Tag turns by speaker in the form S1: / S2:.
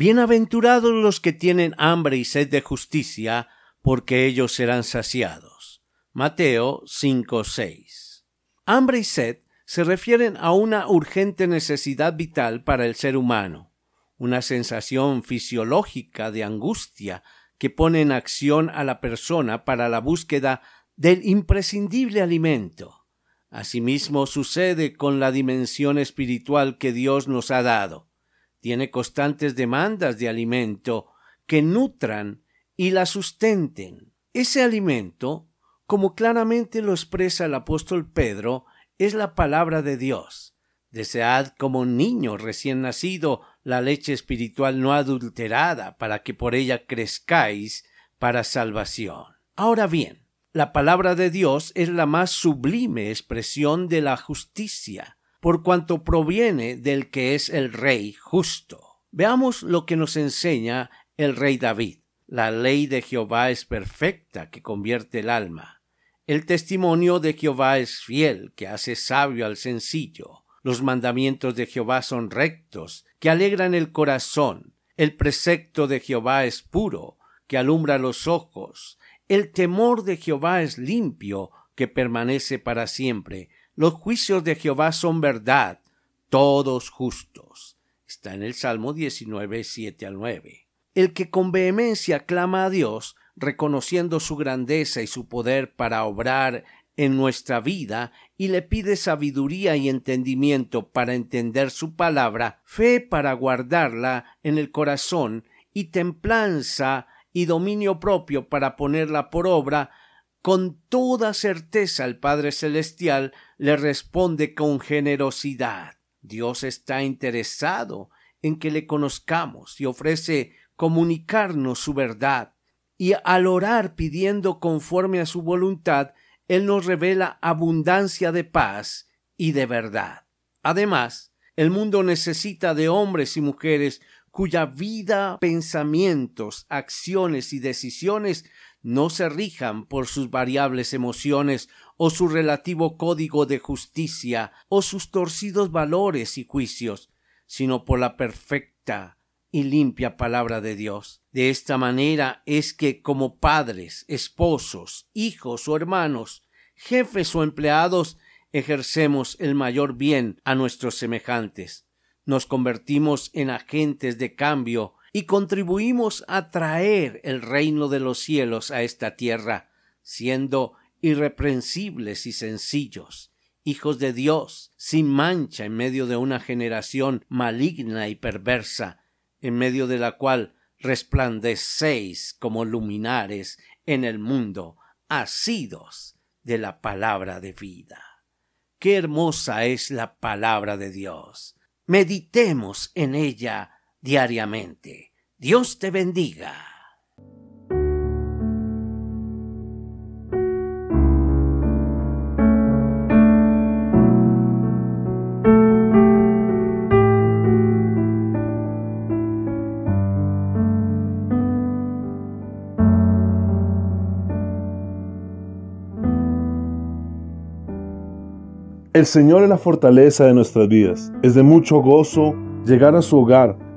S1: Bienaventurados los que tienen hambre y sed de justicia, porque ellos serán saciados. Mateo 5:6. Hambre y sed se refieren a una urgente necesidad vital para el ser humano, una sensación fisiológica de angustia que pone en acción a la persona para la búsqueda del imprescindible alimento. Asimismo sucede con la dimensión espiritual que Dios nos ha dado tiene constantes demandas de alimento que nutran y la sustenten. Ese alimento, como claramente lo expresa el apóstol Pedro, es la palabra de Dios. Desead como niño recién nacido la leche espiritual no adulterada para que por ella crezcáis para salvación. Ahora bien, la palabra de Dios es la más sublime expresión de la justicia, por cuanto proviene del que es el Rey justo. Veamos lo que nos enseña el Rey David. La ley de Jehová es perfecta, que convierte el alma. El testimonio de Jehová es fiel, que hace sabio al sencillo. Los mandamientos de Jehová son rectos, que alegran el corazón. El precepto de Jehová es puro, que alumbra los ojos. El temor de Jehová es limpio, que permanece para siempre. Los juicios de Jehová son verdad, todos justos. Está en el Salmo 19, 7 al 9. El que con vehemencia clama a Dios, reconociendo su grandeza y su poder para obrar en nuestra vida y le pide sabiduría y entendimiento para entender su palabra, fe para guardarla en el corazón y templanza y dominio propio para ponerla por obra, con toda certeza el Padre Celestial le responde con generosidad. Dios está interesado en que le conozcamos y ofrece comunicarnos su verdad. Y al orar pidiendo conforme a su voluntad, Él nos revela abundancia de paz y de verdad. Además, el mundo necesita de hombres y mujeres cuya vida, pensamientos, acciones y decisiones no se rijan por sus variables emociones o su relativo código de justicia o sus torcidos valores y juicios, sino por la perfecta y limpia palabra de Dios. De esta manera es que como padres, esposos, hijos o hermanos, jefes o empleados, ejercemos el mayor bien a nuestros semejantes. Nos convertimos en agentes de cambio y contribuimos a traer el reino de los cielos a esta tierra, siendo irreprensibles y sencillos, hijos de Dios, sin mancha en medio de una generación maligna y perversa, en medio de la cual resplandecéis como luminares en el mundo, asidos de la palabra de vida. Qué hermosa es la palabra de Dios. Meditemos en ella diariamente. Dios te bendiga.
S2: El Señor es la fortaleza de nuestras vidas. Es de mucho gozo llegar a su hogar